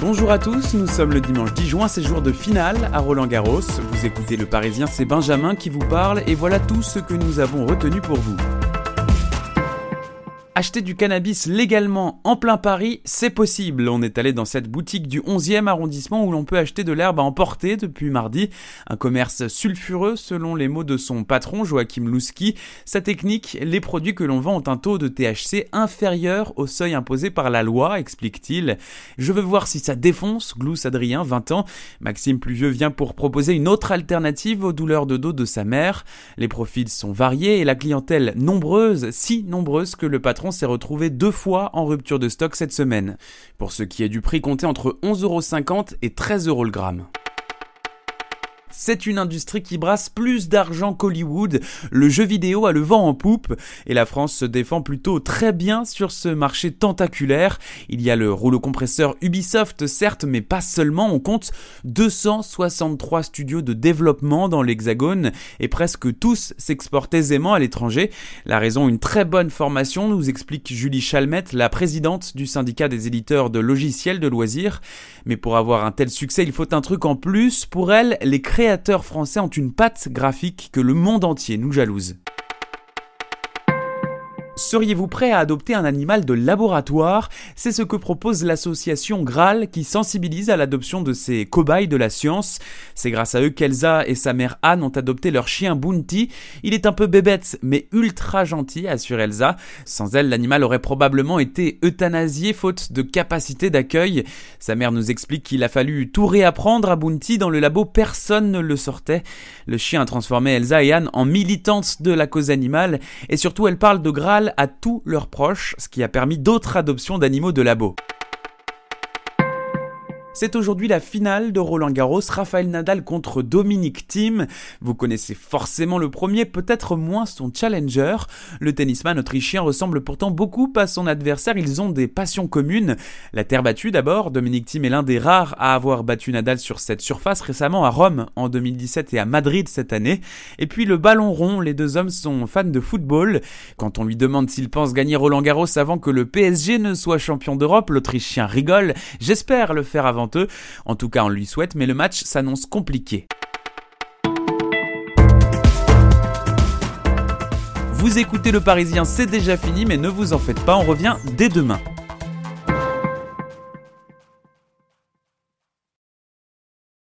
Bonjour à tous, nous sommes le dimanche 10 juin, c'est jour de finale à Roland Garros. Vous écoutez le Parisien, c'est Benjamin qui vous parle et voilà tout ce que nous avons retenu pour vous. Acheter du cannabis légalement en plein Paris, c'est possible. On est allé dans cette boutique du 11e arrondissement où l'on peut acheter de l'herbe à emporter depuis mardi. Un commerce sulfureux selon les mots de son patron Joachim Louski. Sa technique, les produits que l'on vend ont un taux de THC inférieur au seuil imposé par la loi, explique-t-il. Je veux voir si ça défonce, glousse Adrien, 20 ans. Maxime Pluvieux vient pour proposer une autre alternative aux douleurs de dos de sa mère. Les profils sont variés et la clientèle nombreuse, si nombreuse que le patron s'est retrouvé deux fois en rupture de stock cette semaine. Pour ce qui est du prix compté entre 11,50€ et 13€ le gramme. C'est une industrie qui brasse plus d'argent qu'Hollywood. Le jeu vidéo a le vent en poupe et la France se défend plutôt très bien sur ce marché tentaculaire. Il y a le rouleau compresseur Ubisoft, certes, mais pas seulement. On compte 263 studios de développement dans l'Hexagone et presque tous s'exportent aisément à l'étranger. La raison, une très bonne formation, nous explique Julie Chalmette, la présidente du syndicat des éditeurs de logiciels de loisirs. Mais pour avoir un tel succès, il faut un truc en plus. Pour elle, les créateurs français ont une patte graphique que le monde entier nous jalouse. Seriez-vous prêt à adopter un animal de laboratoire? C'est ce que propose l'association Graal qui sensibilise à l'adoption de ces cobayes de la science. C'est grâce à eux qu'Elsa et sa mère Anne ont adopté leur chien Bounty. Il est un peu bébête mais ultra gentil, assure Elsa. Sans elle, l'animal aurait probablement été euthanasié faute de capacité d'accueil. Sa mère nous explique qu'il a fallu tout réapprendre à Bounty. Dans le labo, personne ne le sortait. Le chien a transformé Elsa et Anne en militantes de la cause animale et surtout elle parle de Graal à tous leurs proches, ce qui a permis d'autres adoptions d'animaux de labo. C'est aujourd'hui la finale de Roland Garros, Rafael Nadal contre Dominique Thiem. Vous connaissez forcément le premier, peut-être moins son challenger. Le tennisman autrichien ressemble pourtant beaucoup à son adversaire, ils ont des passions communes. La terre battue d'abord, Dominique Thiem est l'un des rares à avoir battu Nadal sur cette surface récemment à Rome en 2017 et à Madrid cette année. Et puis le ballon rond, les deux hommes sont fans de football. Quand on lui demande s'il pense gagner Roland Garros avant que le PSG ne soit champion d'Europe, l'Autrichien rigole. J'espère le faire avant en tout cas, on lui souhaite, mais le match s'annonce compliqué. Vous écoutez le Parisien, c'est déjà fini, mais ne vous en faites pas, on revient dès demain.